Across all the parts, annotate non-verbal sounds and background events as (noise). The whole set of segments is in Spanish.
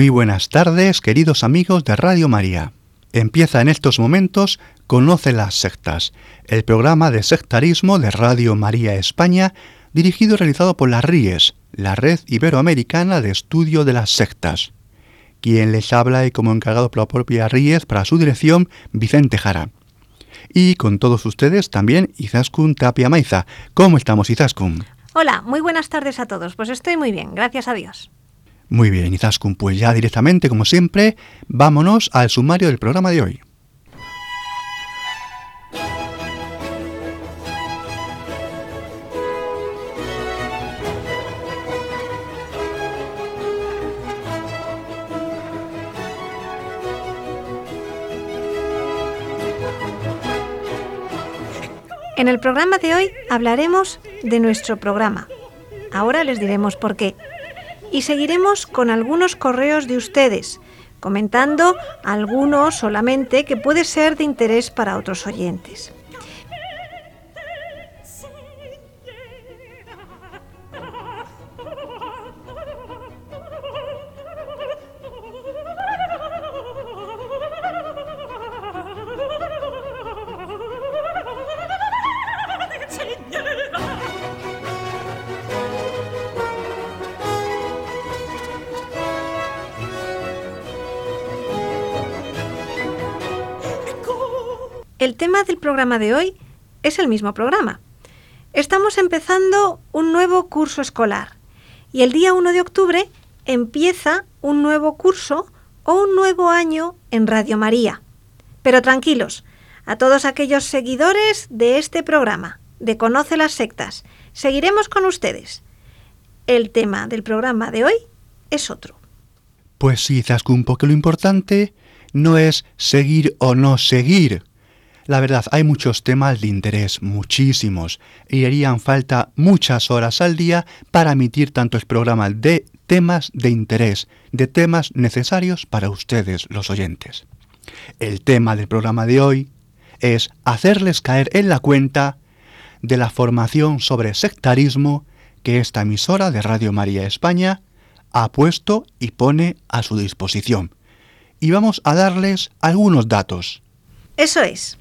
Muy buenas tardes, queridos amigos de Radio María. Empieza en estos momentos Conoce las sectas, el programa de sectarismo de Radio María España, dirigido y realizado por la RIES, la Red Iberoamericana de Estudio de las Sectas. Quien les habla y como encargado por la propia RIES para su dirección, Vicente Jara. Y con todos ustedes también Izaskun Tapia Maiza. ¿Cómo estamos, Izaskun? Hola, muy buenas tardes a todos. Pues estoy muy bien, gracias a Dios. Muy bien, Izaskun, pues ya directamente, como siempre, vámonos al sumario del programa de hoy. En el programa de hoy hablaremos de nuestro programa. Ahora les diremos por qué y seguiremos con algunos correos de ustedes, comentando algunos solamente que puede ser de interés para otros oyentes. Programa de hoy es el mismo programa. Estamos empezando un nuevo curso escolar y el día 1 de octubre empieza un nuevo curso o un nuevo año en Radio María. Pero tranquilos, a todos aquellos seguidores de este programa, de Conoce las Sectas, seguiremos con ustedes. El tema del programa de hoy es otro. Pues sí, Zaskun, porque lo importante no es seguir o no seguir, la verdad, hay muchos temas de interés, muchísimos, y harían falta muchas horas al día para emitir tantos programas de temas de interés, de temas necesarios para ustedes, los oyentes. El tema del programa de hoy es hacerles caer en la cuenta de la formación sobre sectarismo que esta emisora de Radio María España ha puesto y pone a su disposición. Y vamos a darles algunos datos. Eso es.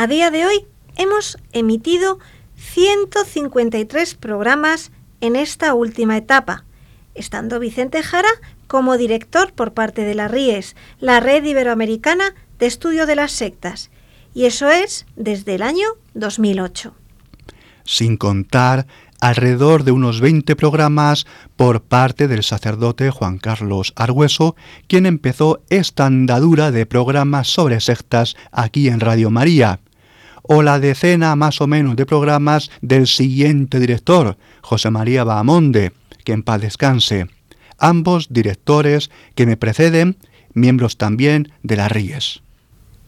A día de hoy hemos emitido 153 programas en esta última etapa, estando Vicente Jara como director por parte de la RIES, la Red Iberoamericana de Estudio de las Sectas, y eso es desde el año 2008. Sin contar alrededor de unos 20 programas por parte del sacerdote Juan Carlos Argüeso, quien empezó esta andadura de programas sobre sectas aquí en Radio María o la decena más o menos de programas del siguiente director, José María Bahamonde, que en paz descanse. Ambos directores que me preceden, miembros también de la RIES.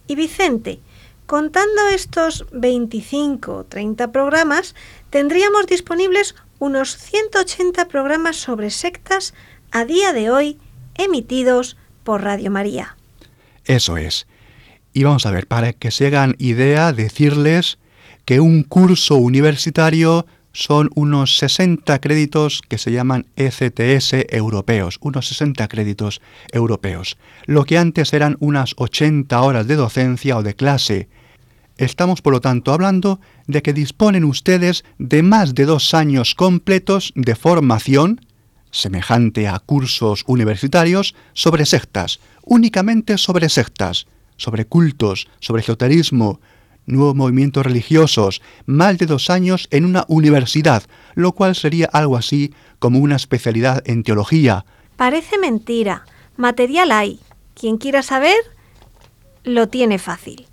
Y Vicente, contando estos 25 o 30 programas, tendríamos disponibles unos 180 programas sobre sectas a día de hoy emitidos por Radio María. Eso es. Y vamos a ver, para que se hagan idea, decirles que un curso universitario son unos 60 créditos que se llaman ECTS europeos, unos 60 créditos europeos, lo que antes eran unas 80 horas de docencia o de clase. Estamos, por lo tanto, hablando de que disponen ustedes de más de dos años completos de formación, semejante a cursos universitarios, sobre sectas, únicamente sobre sectas sobre cultos, sobre esoterismo, nuevos movimientos religiosos, más de dos años en una universidad, lo cual sería algo así como una especialidad en teología. Parece mentira. Material hay. Quien quiera saber, lo tiene fácil.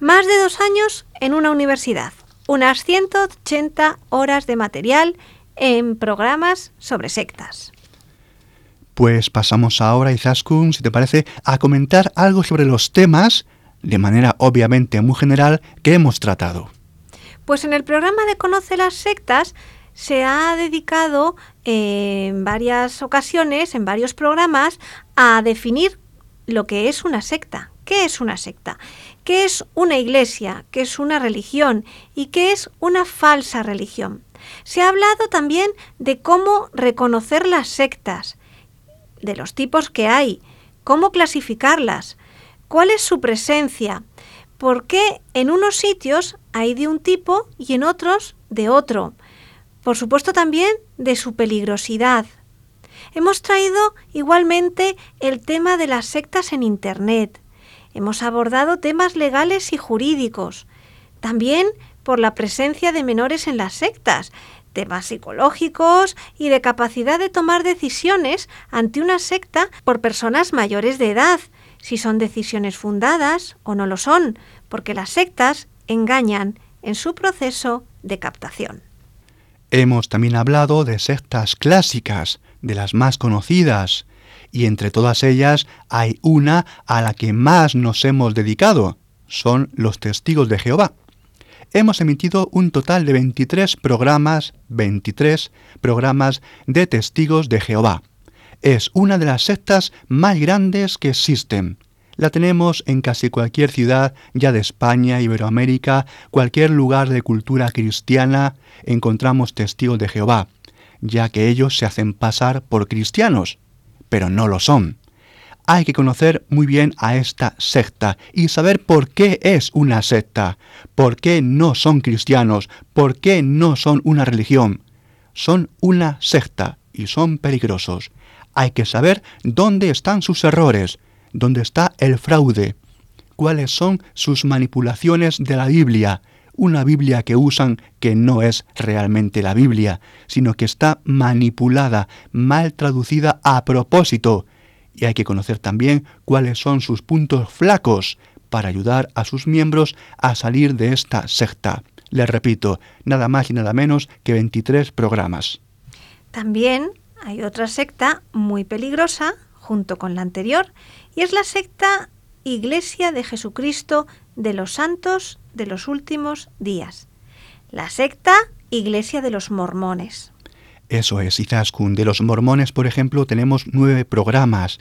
Más de dos años en una universidad. Unas 180 horas de material en programas sobre sectas. Pues pasamos ahora, Izaskun, si te parece, a comentar algo sobre los temas, de manera obviamente muy general, que hemos tratado. Pues en el programa de Conoce las sectas se ha dedicado eh, en varias ocasiones, en varios programas, a definir lo que es una secta. ¿Qué es una secta? ¿Qué es una iglesia? ¿Qué es una religión? ¿Y qué es una falsa religión? Se ha hablado también de cómo reconocer las sectas, de los tipos que hay, cómo clasificarlas, cuál es su presencia, por qué en unos sitios hay de un tipo y en otros de otro. Por supuesto también de su peligrosidad. Hemos traído igualmente el tema de las sectas en Internet. Hemos abordado temas legales y jurídicos. También por la presencia de menores en las sectas, temas psicológicos y de capacidad de tomar decisiones ante una secta por personas mayores de edad, si son decisiones fundadas o no lo son, porque las sectas engañan en su proceso de captación. Hemos también hablado de sectas clásicas, de las más conocidas, y entre todas ellas hay una a la que más nos hemos dedicado, son los testigos de Jehová hemos emitido un total de 23 programas, 23 programas de testigos de Jehová. Es una de las sectas más grandes que existen. La tenemos en casi cualquier ciudad ya de España, Iberoamérica, cualquier lugar de cultura cristiana, encontramos testigos de Jehová, ya que ellos se hacen pasar por cristianos, pero no lo son hay que conocer muy bien a esta secta y saber por qué es una secta, por qué no son cristianos, por qué no son una religión. Son una secta y son peligrosos. Hay que saber dónde están sus errores, dónde está el fraude, cuáles son sus manipulaciones de la Biblia, una Biblia que usan que no es realmente la Biblia, sino que está manipulada, mal traducida a propósito, y hay que conocer también cuáles son sus puntos flacos para ayudar a sus miembros a salir de esta secta. Les repito, nada más y nada menos que 23 programas. También hay otra secta muy peligrosa junto con la anterior y es la secta Iglesia de Jesucristo de los Santos de los Últimos Días. La secta Iglesia de los Mormones. Eso es, Izaskun. De los mormones, por ejemplo, tenemos nueve programas.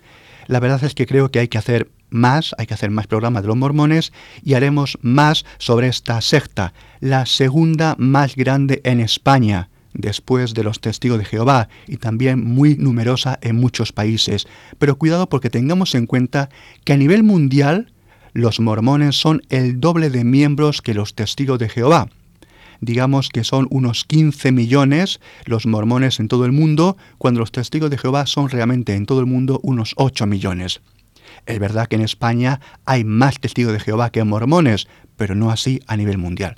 La verdad es que creo que hay que hacer más, hay que hacer más programas de los mormones y haremos más sobre esta secta, la segunda más grande en España, después de los testigos de Jehová y también muy numerosa en muchos países. Pero cuidado porque tengamos en cuenta que a nivel mundial los mormones son el doble de miembros que los testigos de Jehová digamos que son unos 15 millones los mormones en todo el mundo, cuando los testigos de Jehová son realmente en todo el mundo unos 8 millones. Es verdad que en España hay más testigos de Jehová que mormones, pero no así a nivel mundial.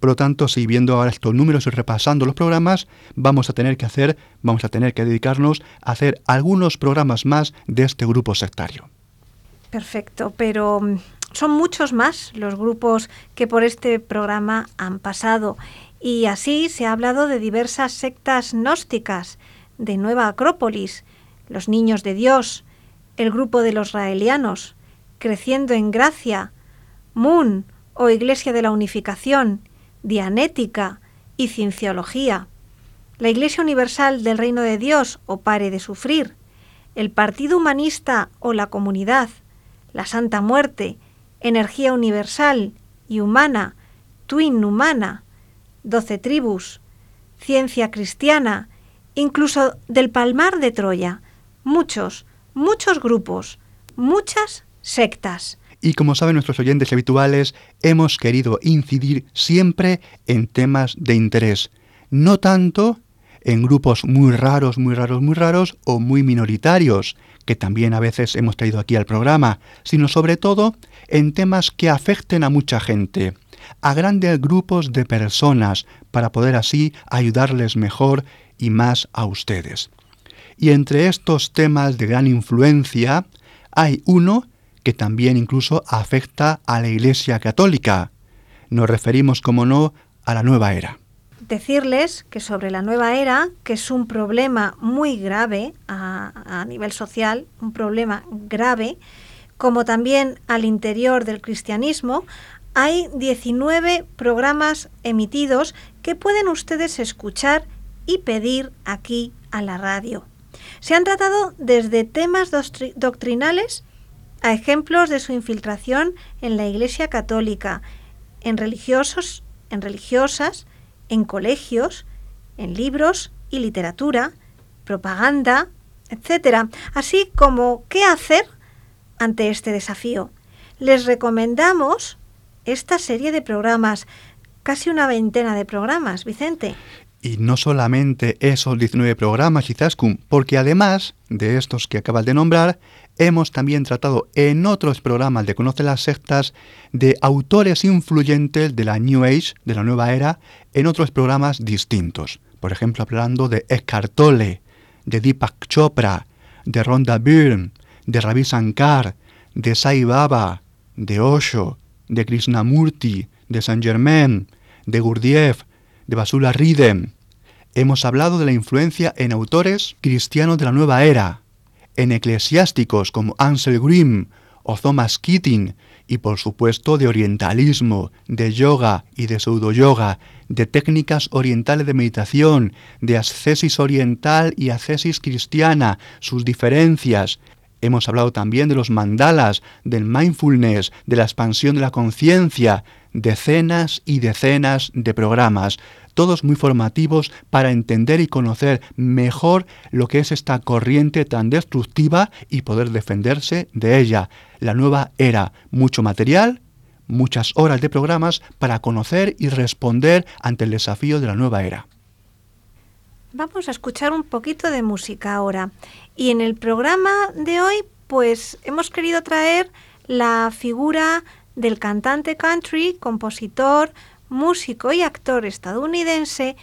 Por lo tanto, si viendo ahora estos números y repasando los programas, vamos a tener que hacer, vamos a tener que dedicarnos a hacer algunos programas más de este grupo sectario. Perfecto, pero mm, son muchos más los grupos que por este programa han pasado. Y así se ha hablado de diversas sectas gnósticas, de Nueva Acrópolis, los Niños de Dios, el grupo de los raelianos, Creciendo en Gracia, Moon o Iglesia de la Unificación, Dianética y Cienciología, la Iglesia Universal del Reino de Dios o Pare de Sufrir, el Partido Humanista o la Comunidad, la Santa Muerte, energía universal y humana, twin humana, doce tribus, ciencia cristiana, incluso del Palmar de Troya, muchos, muchos grupos, muchas sectas. Y como saben nuestros oyentes habituales, hemos querido incidir siempre en temas de interés, no tanto en grupos muy raros, muy raros, muy raros o muy minoritarios, que también a veces hemos traído aquí al programa, sino sobre todo en temas que afecten a mucha gente, a grandes grupos de personas, para poder así ayudarles mejor y más a ustedes. Y entre estos temas de gran influencia, hay uno que también incluso afecta a la Iglesia Católica. Nos referimos, como no, a la nueva era. Decirles que sobre la nueva era, que es un problema muy grave a, nivel social, un problema grave, como también al interior del cristianismo, hay 19 programas emitidos que pueden ustedes escuchar y pedir aquí a la radio. Se han tratado desde temas doctrinales a ejemplos de su infiltración en la Iglesia Católica, en religiosos, en religiosas, en colegios, en libros y literatura, propaganda, etc. Así como qué hacer ante este desafío. Les recomendamos esta serie de programas, casi una veintena de programas, Vicente. Y no solamente esos 19 programas, Izaskun, porque además de estos que acabas de nombrar, hemos también tratado en otros programas de Conoce las Sectas de autores influyentes de la New Age, de la nueva era, en otros programas distintos. Por ejemplo, hablando de Eckhart Tolle, de Deepak Chopra, de Rhonda Byrne, de Ravi Shankar, de Sai Baba, de Osho, de Krishnamurti, de Saint Germain, de Gurdjieff, de Basula Ridem. Hemos hablado de la influencia en autores cristianos de la nueva era, en eclesiásticos como Ansel Grimm o Thomas Keating, y por supuesto de orientalismo, de yoga y de pseudo-yoga, de técnicas orientales de meditación, de ascesis oriental y ascesis cristiana, sus diferencias. Hemos hablado también de los mandalas, del mindfulness, de la expansión de la conciencia, decenas y decenas de programas, todos muy formativos para entender y conocer mejor lo que es esta corriente tan destructiva y poder defenderse de ella. La nueva era, mucho material, muchas horas de programas para conocer y responder ante el desafío de la nueva era. Vamos a escuchar un poquito de música ahora. Y en el programa de hoy, pues hemos querido traer la figura del cantante country, compositor, músico y actor estadounidense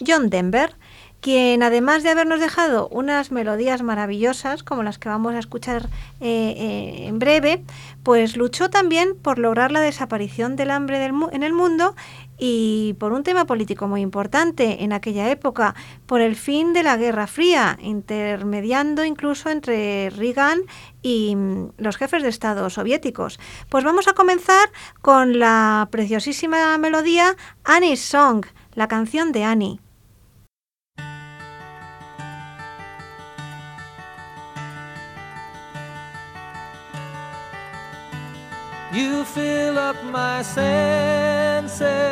John Denver, quien además de habernos dejado unas melodías maravillosas como las que vamos a escuchar eh, eh, en breve, pues luchó también por lograr la desaparición del hambre en el mundo y por un tema político muy importante en aquella época, por el fin de la Guerra Fría, intermediando incluso entre Reagan y mm, los jefes de Estado soviéticos. Pues vamos a comenzar con la preciosísima melodía Annie's Song, la canción de Annie. You fill up my senses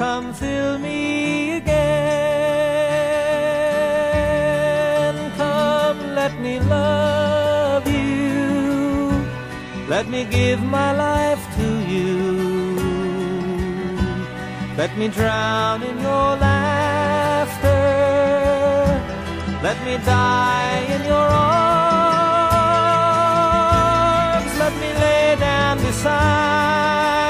Come fill me again. Come, let me love you. Let me give my life to you. Let me drown in your laughter. Let me die in your arms. Let me lay down beside.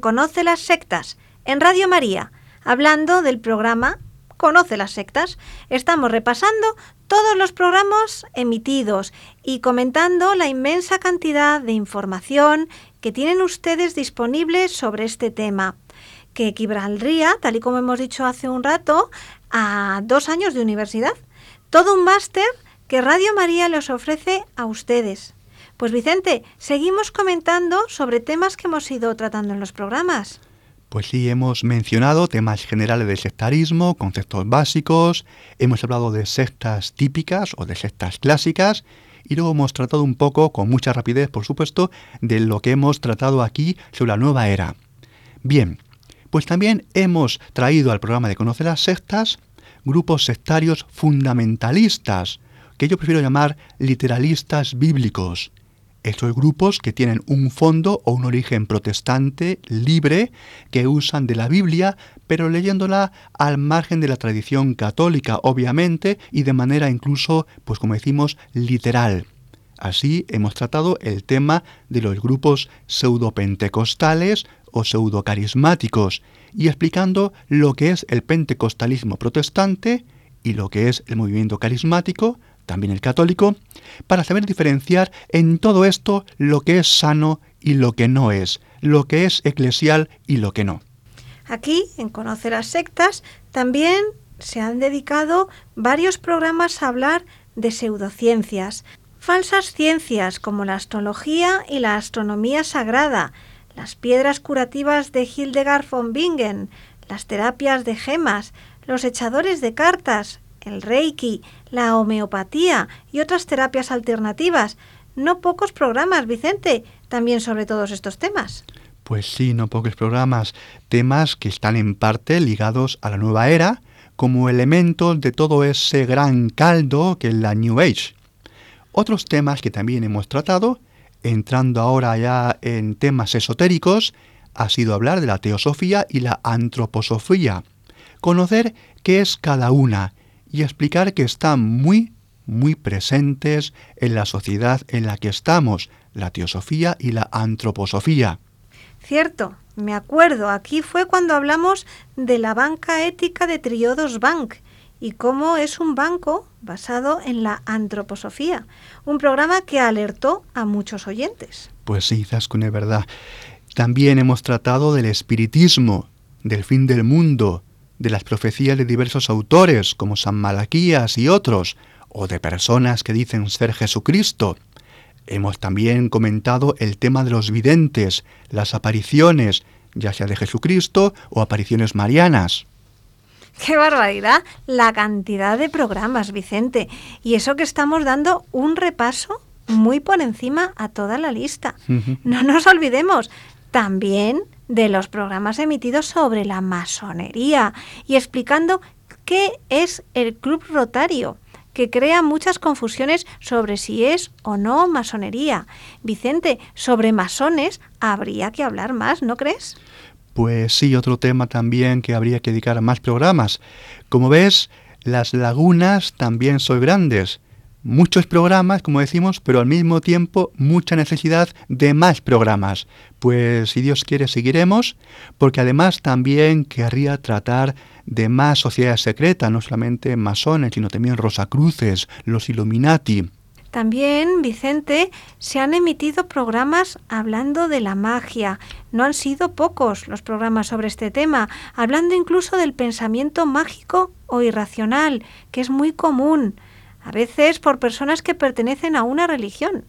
Conoce las Sectas, en Radio María, hablando del programa Conoce las Sectas. Estamos repasando todos los programas emitidos y comentando la inmensa cantidad de información que tienen ustedes disponibles sobre este tema, que equivaldría, tal y como hemos dicho hace un rato, a dos años de universidad. Todo un máster que Radio María les ofrece a ustedes. Pues Vicente, seguimos comentando sobre temas que hemos ido tratando en los programas. Pues sí, hemos mencionado temas generales del sectarismo, conceptos básicos, hemos hablado de sectas típicas o de sectas clásicas y luego hemos tratado un poco, con mucha rapidez por supuesto, de lo que hemos tratado aquí sobre la nueva era. Bien, pues también hemos traído al programa de Conocer las Sectas grupos sectarios fundamentalistas, que yo prefiero llamar literalistas bíblicos. Estos grupos que tienen un fondo o un origen protestante libre, que usan de la Biblia, pero leyéndola al margen de la tradición católica, obviamente, y de manera incluso, pues como decimos, literal. Así hemos tratado el tema de los grupos pseudopentecostales o pseudocarismáticos, y explicando lo que es el pentecostalismo protestante y lo que es el movimiento carismático, también el católico, para saber diferenciar en todo esto lo que es sano y lo que no es, lo que es eclesial y lo que no. Aquí, en Conocer las Sectas, también se han dedicado varios programas a hablar de pseudociencias, falsas ciencias como la astrología y la astronomía sagrada, las piedras curativas de Hildegard von Bingen, las terapias de gemas, los echadores de cartas, el reiki, la homeopatía y otras terapias alternativas. No pocos programas, Vicente, también sobre todos estos temas. Pues sí, no pocos programas, temas que están en parte ligados a la nueva era, como elementos de todo ese gran caldo que es la New Age. Otros temas que también hemos tratado, entrando ahora ya en temas esotéricos, ha sido hablar de la teosofía y la antroposofía, conocer qué es cada una y explicar que están muy, muy presentes en la sociedad en la que estamos, la teosofía y la antroposofía. Cierto, me acuerdo, aquí fue cuando hablamos de la banca ética de Triodos Bank y cómo es un banco basado en la antroposofía, un programa que alertó a muchos oyentes. Pues sí, Zaskun, es verdad. También hemos tratado del espiritismo, del fin del mundo, de las profecías de diversos autores como San Malaquías y otros, o de personas que dicen ser Jesucristo. Hemos también comentado el tema de los videntes, las apariciones, ya sea de Jesucristo o apariciones marianas. ¡Qué barbaridad! La cantidad de programas, Vicente. Y eso que estamos dando un repaso muy por encima a toda la lista. No nos olvidemos también de los programas emitidos sobre la masonería y explicando qué es el Club Rotario que crea muchas confusiones sobre si es o no masonería. Vicente, sobre masones habría que hablar más, ¿no crees? Pues sí, otro tema también que habría que dedicar a más programas. Como ves, las lagunas también son grandes. Muchos programas, como decimos, pero al mismo tiempo mucha necesidad de más programas. Pues si Dios quiere seguiremos, porque además también querría tratar de más sociedades secretas, no solamente masones, sino también Rosacruces, los Illuminati. También, Vicente, se han emitido programas hablando de la magia. No han sido pocos los programas sobre este tema, hablando incluso del pensamiento mágico o irracional, que es muy común, a veces por personas que pertenecen a una religión.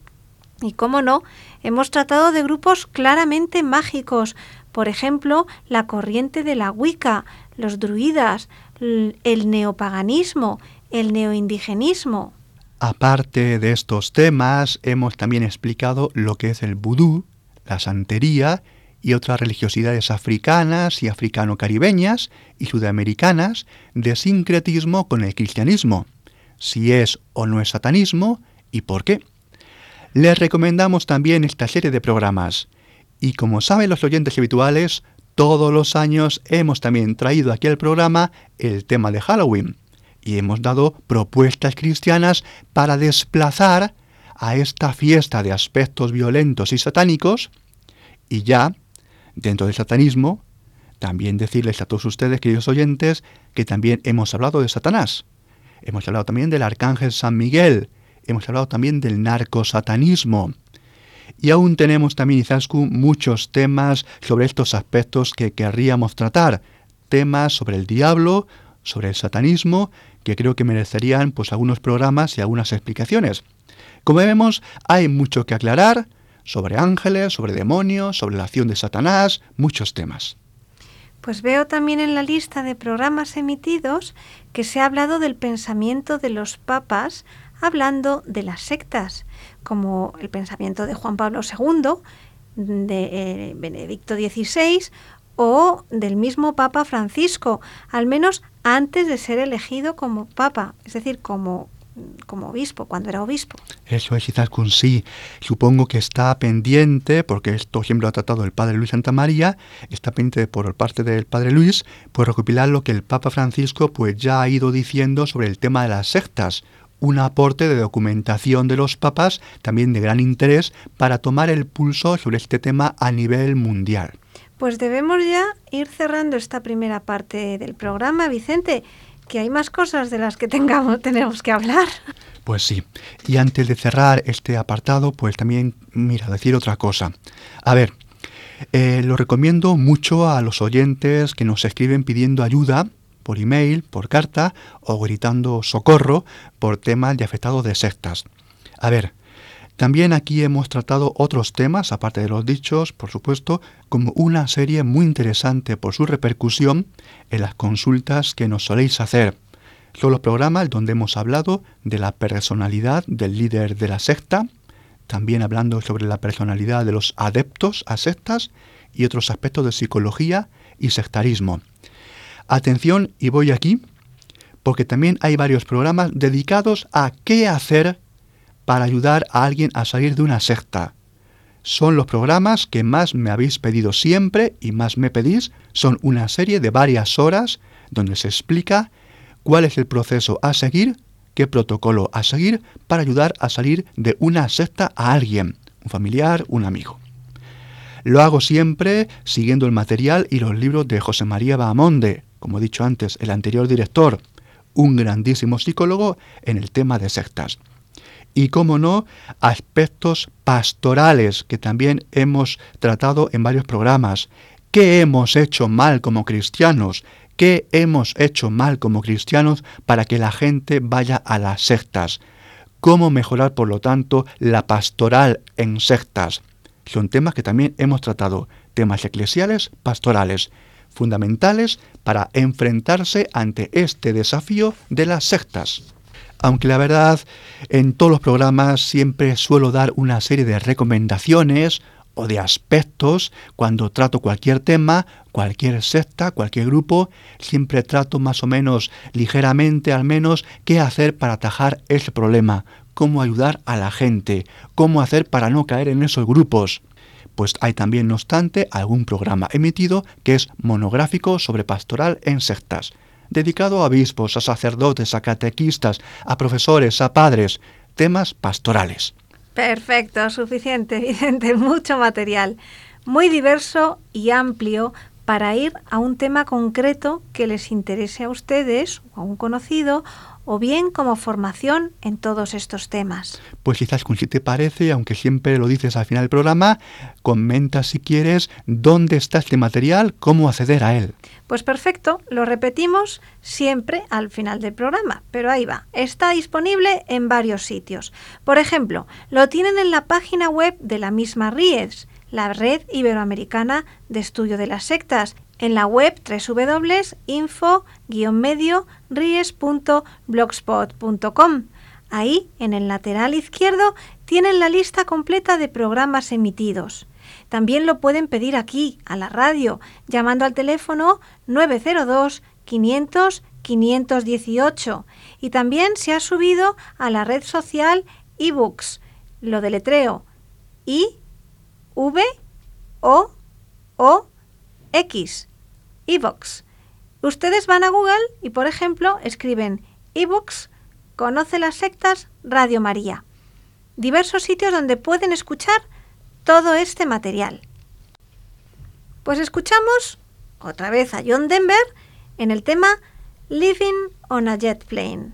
Y cómo no, hemos tratado de grupos claramente mágicos, Por ejemplo, la corriente de la Wicca, los druidas, el neopaganismo, el neoindigenismo. Aparte de estos temas, hemos también explicado lo que es el vudú, la santería y otras religiosidades africanas y africano-caribeñas y sudamericanas de sincretismo con el cristianismo, si es o no es satanismo y por qué. Les recomendamos también esta serie de programas. Y como saben los oyentes habituales, todos los años hemos también traído aquí al programa el tema de Halloween y hemos dado propuestas cristianas para desplazar a esta fiesta de aspectos violentos y satánicos y ya, dentro del satanismo, también decirles a todos ustedes, queridos oyentes, que también hemos hablado de Satanás. Hemos hablado también del arcángel San Miguel. Hemos hablado también del narcosatanismo. Y aún tenemos también, Izaskun, muchos temas sobre estos aspectos que querríamos tratar. Temas sobre el diablo, sobre el satanismo, que creo que merecerían pues algunos programas y algunas explicaciones. Como vemos, hay mucho que aclarar sobre ángeles, sobre demonios, sobre la acción de Satanás, muchos temas. Pues veo también en la lista de programas emitidos que se ha hablado del pensamiento de los papas hablando de las sectas, como el pensamiento de Juan Pablo II, de eh, Benedicto XVI o del mismo Papa Francisco, al menos antes de ser elegido como Papa, es decir, como como obispo, cuando era obispo. Eso es quizás con sí. Supongo que está pendiente, porque esto siempre lo ha tratado el padre Luis Santa María, está pendiente por parte del padre Luis, pues recopilar lo que el Papa Francisco pues ya ha ido diciendo sobre el tema de las sectas. Un aporte de documentación de los papas, también de gran interés, para tomar el pulso sobre este tema a nivel mundial. Pues debemos ya ir cerrando esta primera parte del programa, Vicente que hay más cosas de las que tengamos, (laughs) tenemos que hablar. Pues sí. Y antes de cerrar este apartado, pues también, mira, decir otra cosa. A ver, eh, lo recomiendo mucho a los oyentes que nos escriben pidiendo ayuda por email, por carta o gritando socorro por temas de afectados de sectas. A ver, también aquí hemos tratado otros temas, aparte de los dichos, por supuesto, como una serie muy interesante por su repercusión en las consultas que nos soléis hacer. Son los programas donde hemos hablado de la personalidad del líder de la secta, también hablando sobre la personalidad de los adeptos a sectas y otros aspectos de psicología y sectarismo. Atención, y voy aquí, porque también hay varios programas dedicados a qué hacer para ayudar a alguien a salir de una secta. Son los programas que más me habéis pedido siempre y más me pedís. Son una serie de varias horas donde se explica cuál es el proceso a seguir, qué protocolo a seguir para ayudar a salir de una secta a alguien, un familiar, un amigo. Lo hago siempre siguiendo el material y los libros de José María Bahamonde, como he dicho antes, el anterior director, un grandísimo psicólogo en el tema de sectas y, como no, aspectos pastorales que también hemos tratado en varios programas. ¿Qué hemos hecho mal como cristianos? ¿Qué hemos hecho mal como cristianos para que la gente vaya a las sectas? ¿Cómo mejorar, por lo tanto, la pastoral en sectas? Son temas que también hemos tratado, temas eclesiales, pastorales, fundamentales para enfrentarse ante este desafío de las sectas aunque la verdad en todos los programas siempre suelo dar una serie de recomendaciones o de aspectos. Cuando trato cualquier tema, cualquier secta, cualquier grupo, siempre trato más o menos ligeramente al menos qué hacer para atajar ese problema, cómo ayudar a la gente, cómo hacer para no caer en esos grupos. Pues hay también, no obstante, algún programa emitido que es monográfico sobre pastoral en sectas dedicado a obispos, a sacerdotes, a catequistas, a profesores, a padres, temas pastorales. Perfecto, suficiente, (laughs) Vicente, mucho material, muy diverso y amplio para ir a un tema concreto que les interese a ustedes o a un conocido o bien como formación en todos estos temas. Pues quizás, si te parece, aunque siempre lo dices al final del programa, comenta si quieres dónde está este material, cómo acceder a él. Pues perfecto, lo repetimos siempre al final del programa, pero ahí va. Está disponible en varios sitios. Por ejemplo, lo tienen en la página web de la misma Ries, la red iberoamericana de estudio de las sectas, en la web www.info-ries.blogspot.com. Ahí, en el lateral izquierdo, tienen la lista completa de programas emitidos. También lo pueden pedir aquí, a la radio, llamando al teléfono 902 500 518 y también se ha subido a la red social ebooks, lo deletreo I V O O X, ebooks. Ustedes van a Google y por ejemplo escriben ebooks Conoce las sectas Radio María. Diversos sitios donde pueden escuchar todo este material. Pues escuchamos otra vez a John Denver en el tema Living on a Jet Plane.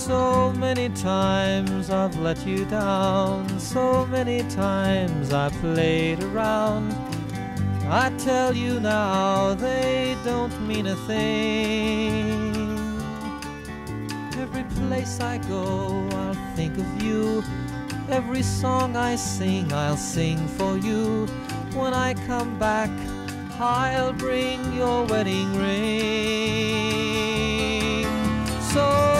So many times I've let you down, so many times I played around. I tell you now, they don't mean a thing. Every place I go, I'll think of you. Every song I sing, I'll sing for you. When I come back, I'll bring your wedding ring. So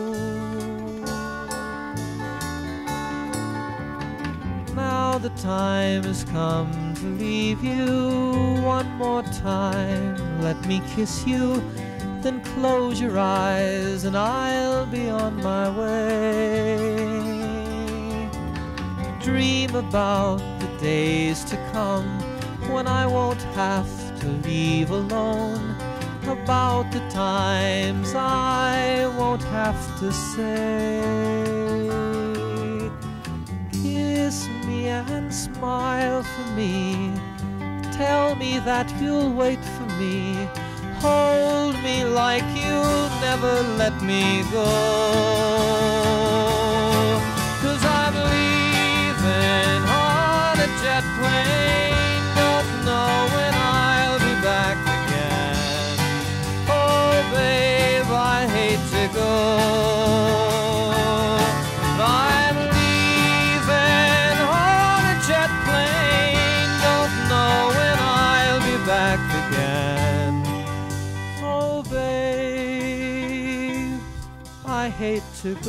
time has come to leave you one more time. Let me kiss you, then close your eyes, and I'll be on my way. Dream about the days to come when I won't have to leave alone. About the times I won't have to say. Kiss me and smile for me. Tell me that you'll wait for me. Hold me like you'll never let me go. Cause I'm leaving on a jet plane. Estamos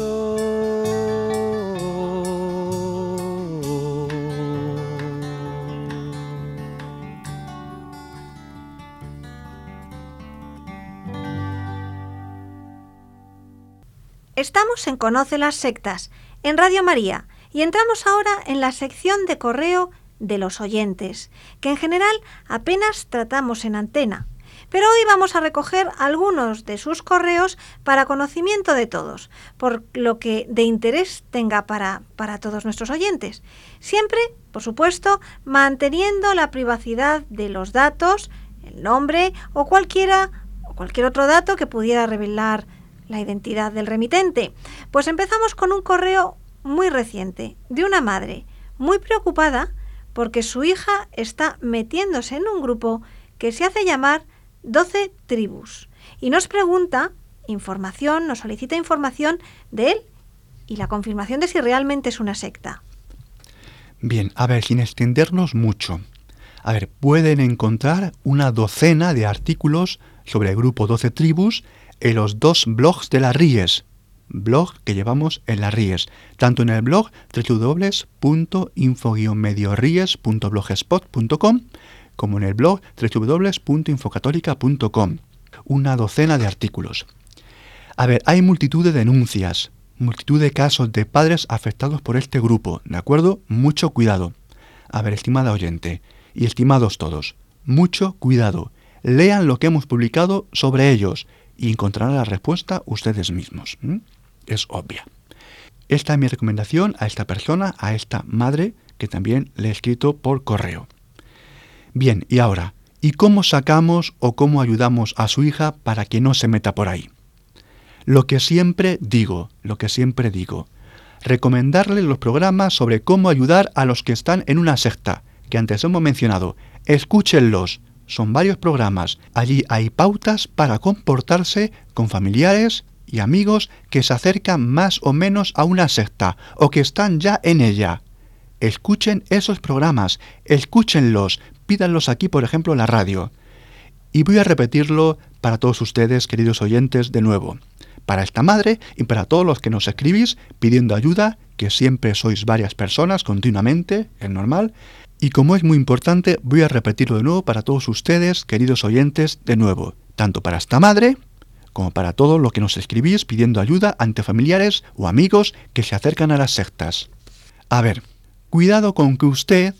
en Conoce las sectas, en Radio María, y entramos ahora en la sección de correo de los oyentes, que en general apenas tratamos en antena. Pero hoy vamos a recoger algunos de sus correos para conocimiento de todos, por lo que de interés tenga para, para todos nuestros oyentes. Siempre, por supuesto, manteniendo la privacidad de los datos, el nombre o cualquiera o cualquier otro dato que pudiera revelar la identidad del remitente. Pues empezamos con un correo muy reciente de una madre muy preocupada porque su hija está metiéndose en un grupo que se hace llamar 12 tribus y nos pregunta información, nos solicita información de él y la confirmación de si realmente es una secta. Bien, a ver, sin extendernos mucho. A ver, pueden encontrar una docena de artículos sobre el grupo 12 tribus en los dos blogs de la Ries, blog que llevamos en la Ries, tanto en el blog www.info-mediories.blogspot.com como en el blog www.infocatólica.com. Una docena de artículos. A ver, hay multitud de denuncias, multitud de casos de padres afectados por este grupo, ¿de acuerdo? Mucho cuidado. A ver, estimada oyente, y estimados todos, mucho cuidado. Lean lo que hemos publicado sobre ellos y encontrarán la respuesta ustedes mismos es obvia. Esta es mi recomendación a esta persona, a esta madre, que también le he escrito por correo. Bien, y ahora, ¿y cómo sacamos o cómo ayudamos a su hija para que no se meta por ahí? Lo que siempre digo, lo que siempre digo, recomendarle los programas sobre cómo ayudar a los que están en una secta, que antes hemos mencionado. Escúchenlos, son varios programas. Allí hay pautas para comportarse con familiares, y amigos que se acercan más o menos a una secta o que están ya en ella. Escuchen esos programas, escúchenlos, pídanlos aquí, por ejemplo, en la radio. Y voy a repetirlo para todos ustedes, queridos oyentes, de nuevo. Para esta madre y para todos los que nos escribís pidiendo ayuda, que siempre sois varias personas continuamente, es normal. Y como es muy importante, voy a repetirlo de nuevo para todos ustedes, queridos oyentes, de nuevo. Tanto para esta madre, como para todo lo que nos escribís pidiendo ayuda ante familiares o amigos que se acercan a las sectas. A ver, cuidado con que usted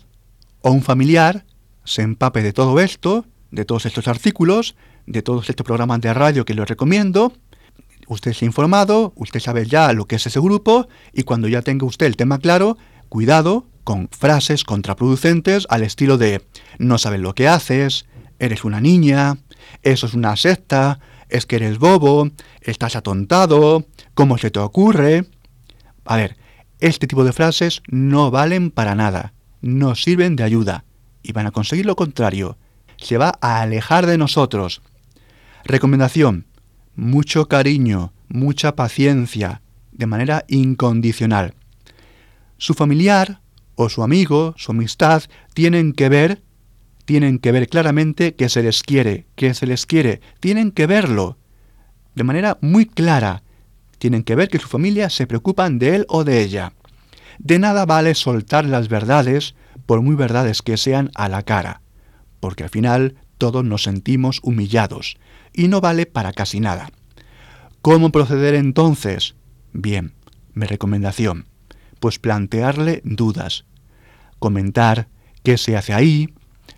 o un familiar se empape de todo esto, de todos estos artículos, de todos estos programas de radio que les recomiendo. Usted se ha informado, usted sabe ya lo que es ese grupo y cuando ya tenga usted el tema claro, cuidado con frases contraproducentes al estilo de no sabes lo que haces, eres una niña, eso es una secta, es que eres bobo, estás atontado, ¿cómo se te ocurre? A ver, este tipo de frases no valen para nada, no sirven de ayuda y van a conseguir lo contrario, se va a alejar de nosotros. Recomendación, mucho cariño, mucha paciencia, de manera incondicional. Su familiar o su amigo, su amistad, tienen que ver tienen que ver claramente que se les quiere, que se les quiere, tienen que verlo de manera muy clara, tienen que ver que su familia se preocupan de él o de ella. De nada vale soltar las verdades, por muy verdades que sean, a la cara, porque al final todos nos sentimos humillados, y no vale para casi nada. ¿Cómo proceder entonces? Bien, mi recomendación, pues plantearle dudas, comentar qué se hace ahí,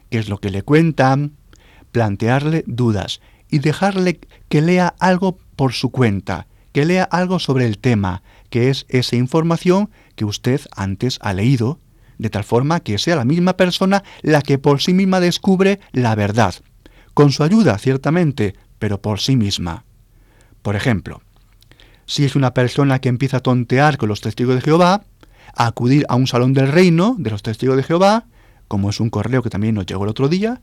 qué es lo que le cuentan, plantearle dudas y dejarle que lea algo por su cuenta, que lea algo sobre el tema, que es esa información que usted antes ha leído, de tal forma que sea la misma persona la que por sí misma descubre la verdad, con su ayuda ciertamente, pero por sí misma. Por ejemplo, si es una persona que empieza a tontear con los testigos de Jehová, a acudir a un salón del reino de los testigos de Jehová, como es un correo que también nos llegó el otro día,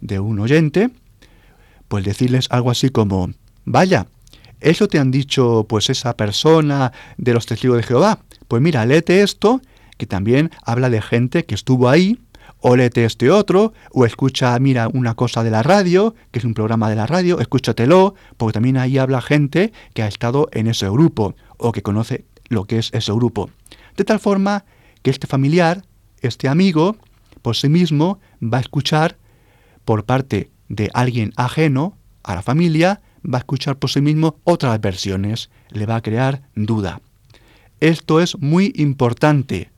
de un oyente, pues decirles algo así como, vaya, eso te han dicho pues esa persona de los testigos de Jehová. Pues mira, léete esto, que también habla de gente que estuvo ahí, o léete este otro, o escucha, mira, una cosa de la radio, que es un programa de la radio, escúchatelo, porque también ahí habla gente que ha estado en ese grupo, o que conoce lo que es ese grupo. De tal forma que este familiar, este amigo, por sí mismo va a escuchar por parte de alguien ajeno a la familia, va a escuchar por sí mismo otras versiones, le va a crear duda. Esto es muy importante.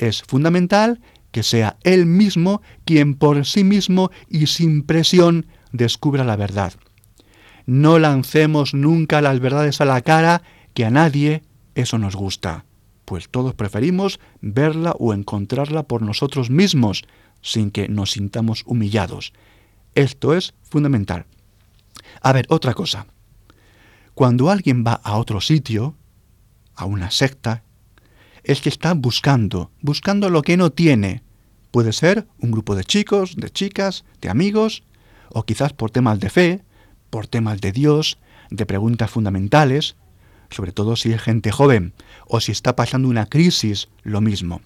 Es fundamental que sea él mismo quien por sí mismo y sin presión descubra la verdad. No lancemos nunca las verdades a la cara, que a nadie eso nos gusta pues todos preferimos verla o encontrarla por nosotros mismos, sin que nos sintamos humillados. Esto es fundamental. A ver, otra cosa. Cuando alguien va a otro sitio, a una secta, es que está buscando, buscando lo que no tiene. Puede ser un grupo de chicos, de chicas, de amigos, o quizás por temas de fe, por temas de Dios, de preguntas fundamentales, sobre todo si es gente joven o si está pasando una crisis, lo mismo.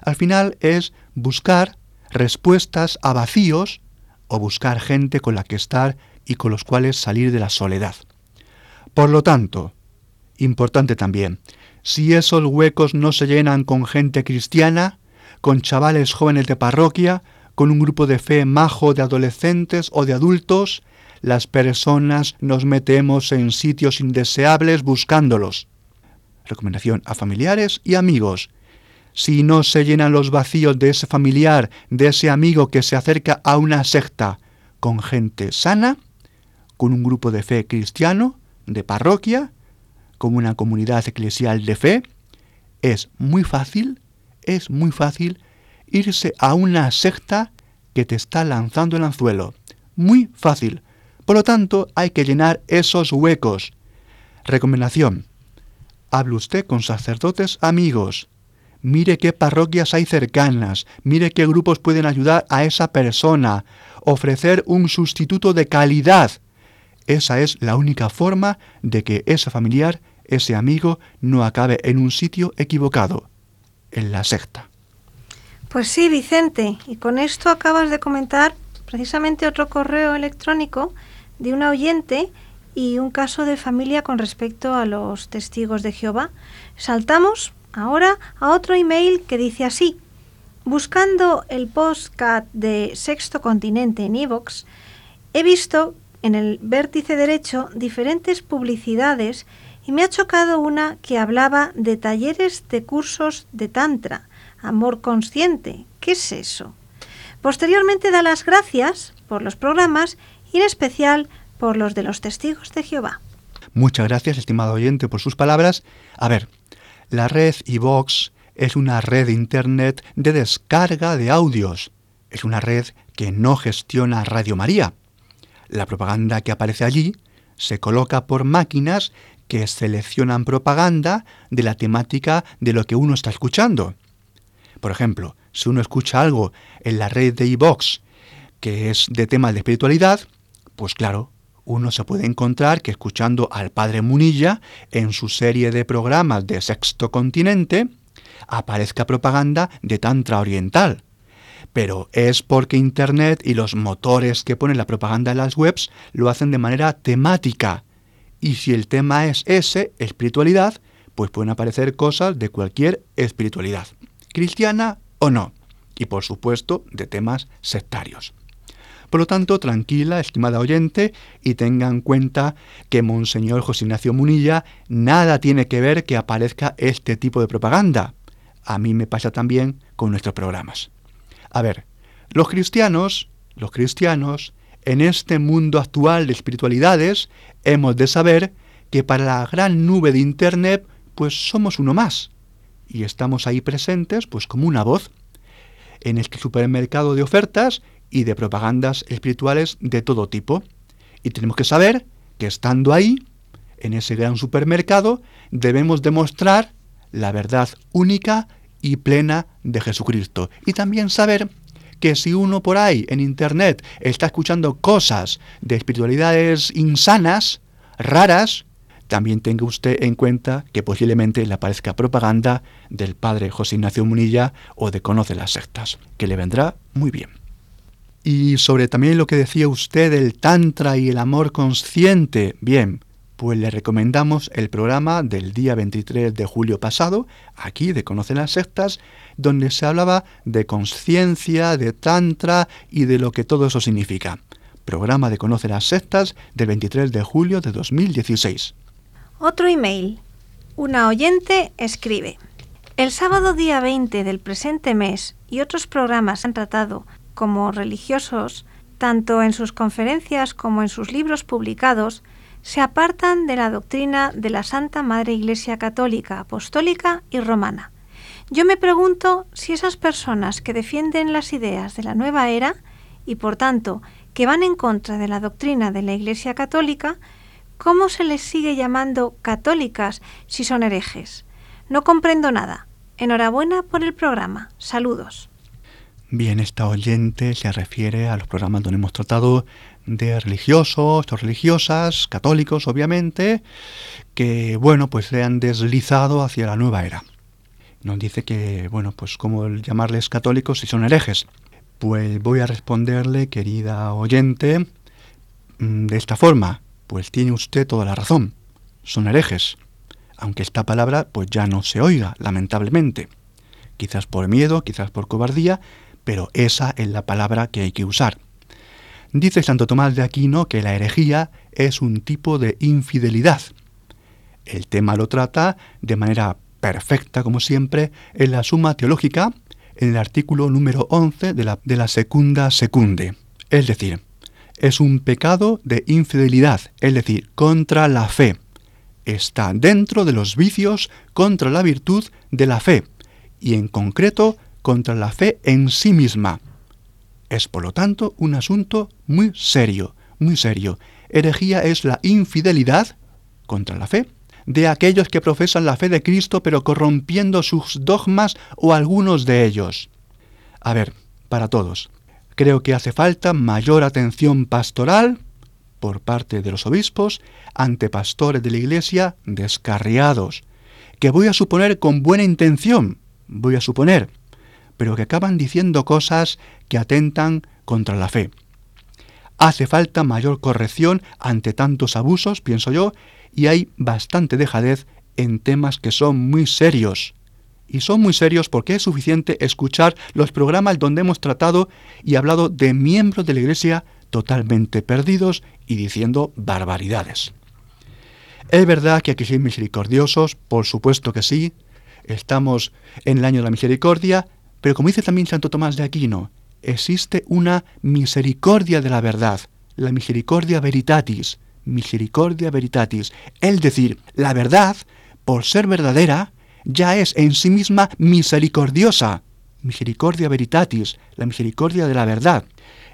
Al final es buscar respuestas a vacíos o buscar gente con la que estar y con los cuales salir de la soledad. Por lo tanto, importante también, si esos huecos no se llenan con gente cristiana, con chavales jóvenes de parroquia, con un grupo de fe majo de adolescentes o de adultos, las personas nos metemos en sitios indeseables buscándolos. Recomendación a familiares y amigos. Si no se llenan los vacíos de ese familiar, de ese amigo que se acerca a una secta con gente sana, con un grupo de fe cristiano, de parroquia, con una comunidad eclesial de fe, es muy fácil, es muy fácil irse a una secta que te está lanzando el anzuelo. Muy fácil. Por lo tanto, hay que llenar esos huecos. Recomendación. Hable usted con sacerdotes amigos. Mire qué parroquias hay cercanas, mire qué grupos pueden ayudar a esa persona, ofrecer un sustituto de calidad esa es la única forma de que ese familiar, ese amigo, no acabe en un sitio equivocado, en la secta. Pues sí, Vicente, y con esto acabas de comentar precisamente otro correo electrónico de una oyente y un caso de familia con respecto a los testigos de Jehová. Saltamos ahora a otro email que dice así. Buscando el postcat de Sexto Continente en Evox, he visto en el vértice derecho diferentes publicidades y me ha chocado una que hablaba de talleres de cursos de Tantra, amor consciente. ¿Qué es eso? Posteriormente da las gracias por los programas y en especial por los de los testigos de Jehová. Muchas gracias, estimado oyente, por sus palabras. A ver, la red iVox es una red Internet de descarga de audios. Es una red que no gestiona Radio María. La propaganda que aparece allí se coloca por máquinas que seleccionan propaganda de la temática de lo que uno está escuchando. Por ejemplo, si uno escucha algo en la red de iVox que es de tema de espiritualidad, pues claro, uno se puede encontrar que escuchando al padre Munilla en su serie de programas de Sexto Continente, aparezca propaganda de Tantra Oriental pero es porque Internet y los motores que ponen la propaganda en las webs lo hacen de manera temática. Y si el tema es ese, espiritualidad, pues pueden aparecer cosas de cualquier espiritualidad, cristiana o no, y por supuesto de temas sectarios. Por lo tanto, tranquila, estimada oyente, y tenga en cuenta que Monseñor José Ignacio Munilla nada tiene que ver que aparezca este tipo de propaganda. A mí me pasa también con nuestros programas. A ver, los cristianos, los cristianos, en este mundo actual de espiritualidades, hemos de saber que para la gran nube de Internet, pues somos uno más. Y estamos ahí presentes, pues como una voz, en este supermercado de ofertas y de propagandas espirituales de todo tipo. Y tenemos que saber que estando ahí, en ese gran supermercado, debemos demostrar la verdad única y plena de Jesucristo. Y también saber que si uno por ahí en Internet está escuchando cosas de espiritualidades insanas, raras, también tenga usted en cuenta que posiblemente le aparezca propaganda del padre José Ignacio Munilla o de Conoce las sectas, que le vendrá muy bien. Y sobre también lo que decía usted del Tantra y el amor consciente, bien, pues le recomendamos el programa del día 23 de julio pasado, aquí de Conocer las Sectas, donde se hablaba de conciencia, de tantra y de lo que todo eso significa. Programa de Conocer las Sectas del 23 de julio de 2016. Otro email. Una oyente escribe. El sábado día 20 del presente mes y otros programas han tratado como religiosos, tanto en sus conferencias como en sus libros publicados, se apartan de la doctrina de la Santa Madre Iglesia Católica, Apostólica y Romana. Yo me pregunto si esas personas que defienden las ideas de la nueva era y por tanto que van en contra de la doctrina de la Iglesia Católica ¿cómo se les sigue llamando católicas si son herejes? No comprendo nada. Enhorabuena por el programa. Saludos. Bien, esta oyente se refiere a los programas donde hemos tratado de religiosos o religiosas, católicos obviamente, que bueno, pues se han deslizado hacia la nueva era. Nos dice que, bueno, pues cómo llamarles católicos si son herejes. Pues voy a responderle, querida oyente, mm, de esta forma. Pues tiene usted toda la razón. Son herejes. Aunque esta palabra pues ya no se oiga, lamentablemente. Quizás por miedo, quizás por cobardía, pero esa es la palabra que hay que usar. Dice Santo Tomás de Aquino que la herejía es un tipo de infidelidad. El tema lo trata de manera perfecta, como siempre, en la Suma Teológica, en el artículo número 11 de la, de la Secunde. Es decir, es un pecado de infidelidad, es decir, contra la fe. Está dentro de los vicios contra la virtud de la fe, y en concreto contra la fe en sí misma. Es por lo tanto un asunto muy serio, muy serio. Herejía es la infidelidad contra la fe de aquellos que profesan la fe de Cristo pero corrompiendo sus dogmas o algunos de ellos. A ver, para todos, creo que hace falta mayor atención pastoral por parte de los obispos ante pastores de la Iglesia descarriados, que voy a suponer con buena intención, voy a suponer, pero que acaban diciendo cosas que atentan contra la fe. Hace falta mayor corrección ante tantos abusos, pienso yo, y hay bastante dejadez en temas que son muy serios. Y son muy serios porque es suficiente escuchar los programas donde hemos tratado y hablado de miembros de la Iglesia totalmente perdidos y diciendo barbaridades. Es verdad que hay que ser misericordiosos, por supuesto que sí, estamos en el año de la misericordia, pero como dice también Santo Tomás de Aquino, existe una misericordia de la verdad, la misericordia veritatis, misericordia veritatis. Es decir, la verdad, por ser verdadera, ya es en sí misma misericordiosa. Misericordia veritatis, la misericordia de la verdad.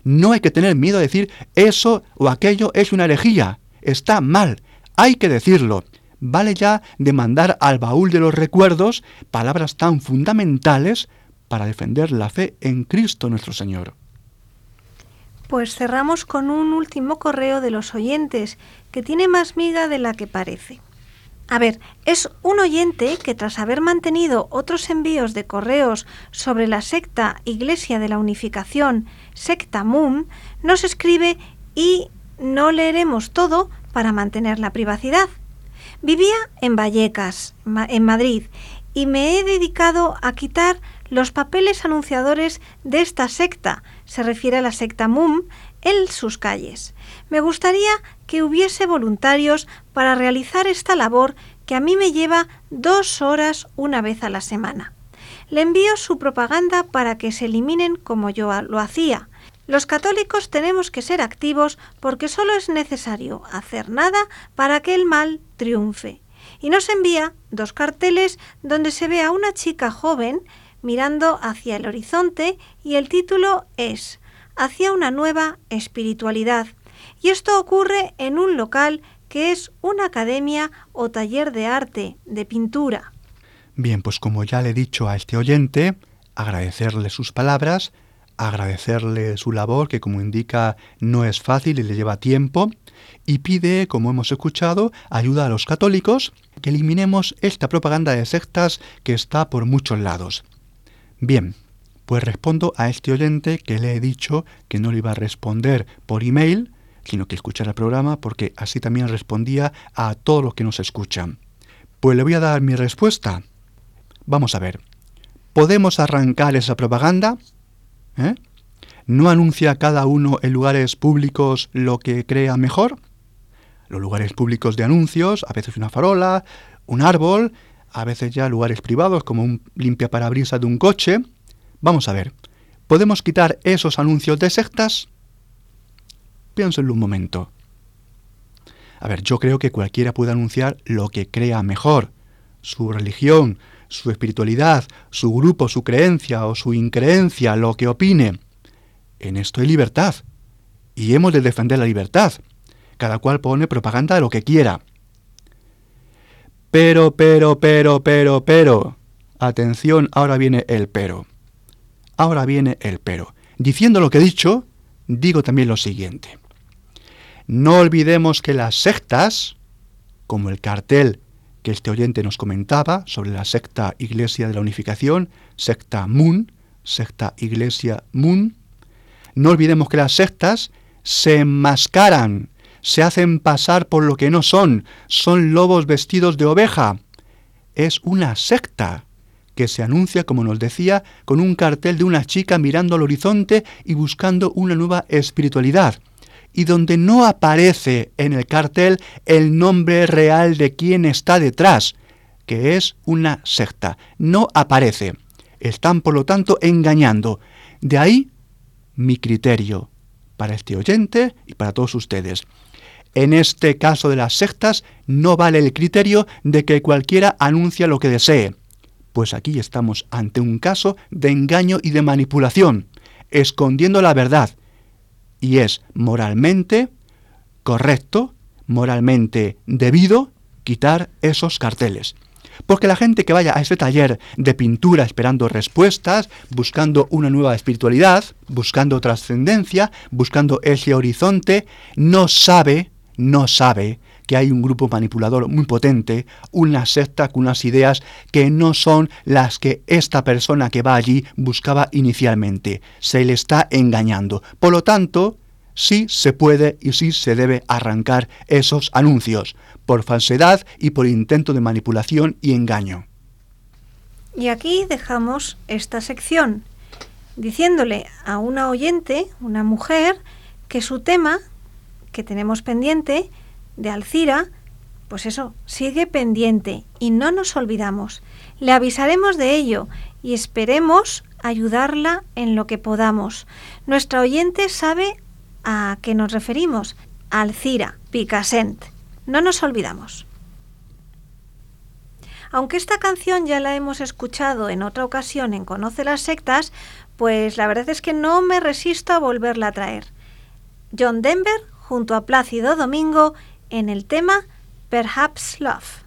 No hay que tener miedo a decir eso o aquello es una herejía. Está mal. Hay que decirlo. Vale ya de mandar al baúl de los recuerdos palabras tan fundamentales para defender la fe en Cristo nuestro Señor. Pues cerramos con un último correo de los oyentes, que tiene más miga de la que parece. A ver, es un oyente que tras haber mantenido otros envíos de correos sobre la secta Iglesia de la Unificación, secta MUM, nos escribe y no leeremos todo para mantener la privacidad. Vivía en Vallecas, en Madrid, y me he dedicado a quitar los papeles anunciadores de esta secta, se refiere a la secta MUM, en sus calles. Me gustaría que hubiese voluntarios para realizar esta labor que a mí me lleva dos horas una vez a la semana. Le envío su propaganda para que se eliminen como yo lo hacía. Los católicos tenemos que ser activos porque solo es necesario hacer nada para que el mal triunfe. Y nos envía dos carteles donde se ve a una chica joven mirando hacia el horizonte y el título es Hacia una nueva espiritualidad. Y esto ocurre en un local que es una academia o taller de arte, de pintura. Bien, pues como ya le he dicho a este oyente, agradecerle sus palabras, agradecerle su labor, que como indica no es fácil y le lleva tiempo, y pide, como hemos escuchado, ayuda a los católicos, que eliminemos esta propaganda de sectas que está por muchos lados. Bien, pues respondo a este oyente que le he dicho que no le iba a responder por email, sino que escuchara el programa porque así también respondía a todos los que nos escuchan. Pues le voy a dar mi respuesta. Vamos a ver. ¿Podemos arrancar esa propaganda? ¿Eh? ¿No anuncia cada uno en lugares públicos lo que crea mejor? Los lugares públicos de anuncios, a veces una farola, un árbol, a veces ya lugares privados como un limpia parabrisas de un coche. Vamos a ver, ¿podemos quitar esos anuncios de sectas? Piénsenlo un momento. A ver, yo creo que cualquiera puede anunciar lo que crea mejor, su religión, su espiritualidad, su grupo, su creencia o su increencia, lo que opine. En esto hay libertad. Y hemos de defender la libertad. cada cual pone propaganda de lo que quiera. Pero, pero, pero, pero, pero. Atención, ahora viene el pero. Ahora viene el pero. Diciendo lo que he dicho, digo también lo siguiente. No olvidemos que las sectas, como el cartel que este oyente nos comentaba sobre la secta Iglesia de la Unificación, secta Moon, secta Iglesia Moon, no olvidemos que las sectas se enmascaran, se hacen pasar por lo que no son, son lobos vestidos de oveja. Es una secta que se anuncia, como nos decía, con un cartel de una chica mirando al horizonte y buscando una nueva espiritualidad, y donde no aparece en el cartel el nombre real de quien está detrás, que es una secta. No aparece. Están, por lo tanto, engañando. De ahí mi criterio para este oyente y para todos ustedes. En este caso de las sectas no vale el criterio de que cualquiera anuncia lo que desee pues aquí estamos ante un caso de engaño y de manipulación, escondiendo la verdad. Y es moralmente correcto, moralmente debido quitar esos carteles. Porque la gente que vaya a ese taller de pintura esperando respuestas, buscando una nueva espiritualidad, buscando trascendencia, buscando ese horizonte, no sabe, no sabe que hay un grupo manipulador muy potente, una secta con unas ideas que no son las que esta persona que va allí buscaba inicialmente. Se le está engañando. Por lo tanto, sí se puede y sí se debe arrancar esos anuncios, por falsedad y por intento de manipulación y engaño. Y aquí dejamos esta sección, diciéndole a una oyente, una mujer, que su tema que tenemos pendiente de Alcira, pues eso, sigue pendiente y no nos olvidamos. Le avisaremos de ello y esperemos ayudarla en lo que podamos. Nuestra oyente sabe a qué nos referimos. Alcira, Picassent. No nos olvidamos. Aunque esta canción ya la hemos escuchado en otra ocasión en Conoce las sectas, pues la verdad es que no me resisto a volverla a traer. John Denver junto a Plácido Domingo en el tema Perhaps Love.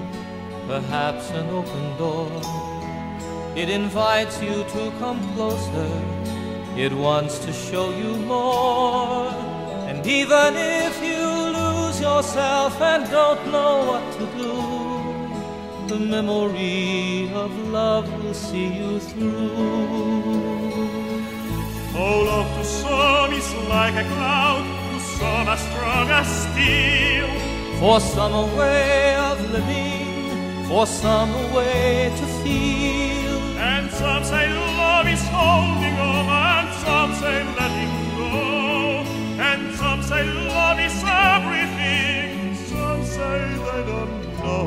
perhaps an open door. It invites you to come closer, it wants to show you more. And even if you lose yourself and don't know what to do, the memory of love will see you through. Oh, love to some is like a cloud, to some as strong as steel. For some a way of living for some way to feel. And some say love is holding on, and some say letting go. And some say love is everything, some say they don't know.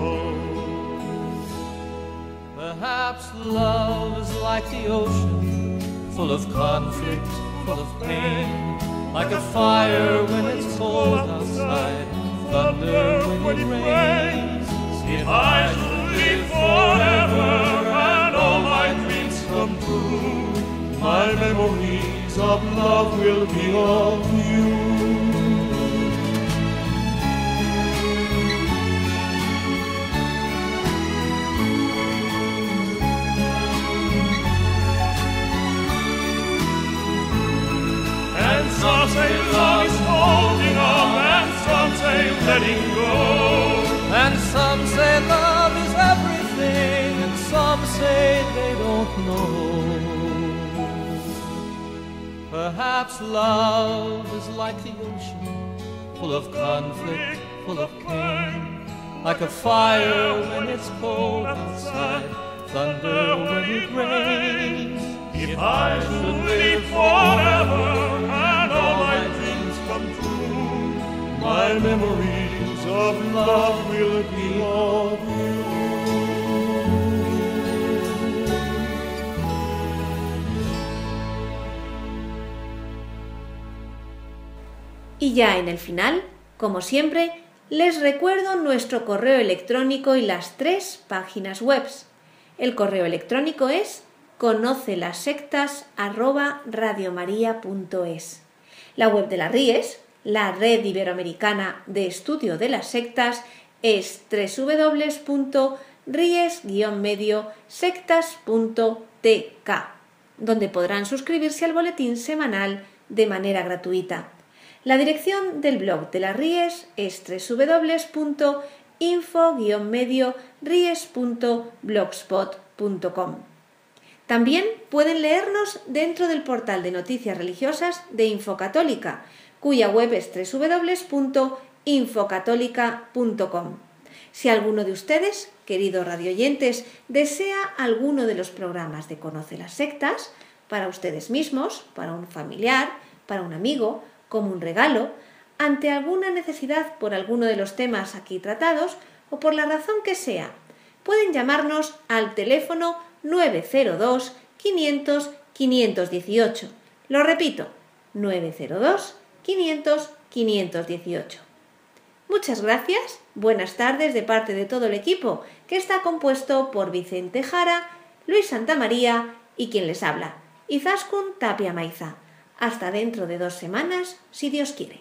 Perhaps love is like the ocean, full of conflict, full of pain. Like a fire when it's cold outside, thunder when it rains. If I should live forever and all my dreams come true, my memories of love will be of you. And some say love is holding on, and some say letting go. And some say love is everything, and some say they don't know. Perhaps love is like the ocean, full of conflict, full of pain, like a fire when it's cold outside, thunder when it rains. If I should live forever and all my dreams come true, my memories Y ya en el final, como siempre, les recuerdo nuestro correo electrónico y las tres páginas web. El correo electrónico es conoce las sectas La web de la RIES, la Red Iberoamericana de Estudio de las Sectas, es www.ries-medio-sectas.tk, donde podrán suscribirse al boletín semanal de manera gratuita. La dirección del blog de las Ries es www.info-ries.blogspot.com. También pueden leernos dentro del portal de noticias religiosas de Infocatólica, cuya web es www.infocatólica.com. Si alguno de ustedes, queridos radioyentes, desea alguno de los programas de Conoce las Sectas, para ustedes mismos, para un familiar, para un amigo, como un regalo, ante alguna necesidad por alguno de los temas aquí tratados o por la razón que sea, pueden llamarnos al teléfono 902 500 518. Lo repito, 902 500 518. Muchas gracias, buenas tardes de parte de todo el equipo, que está compuesto por Vicente Jara, Luis Santamaría y quien les habla, Izaskun Tapia Maiza. Hasta dentro de dos semanas, si Dios quiere.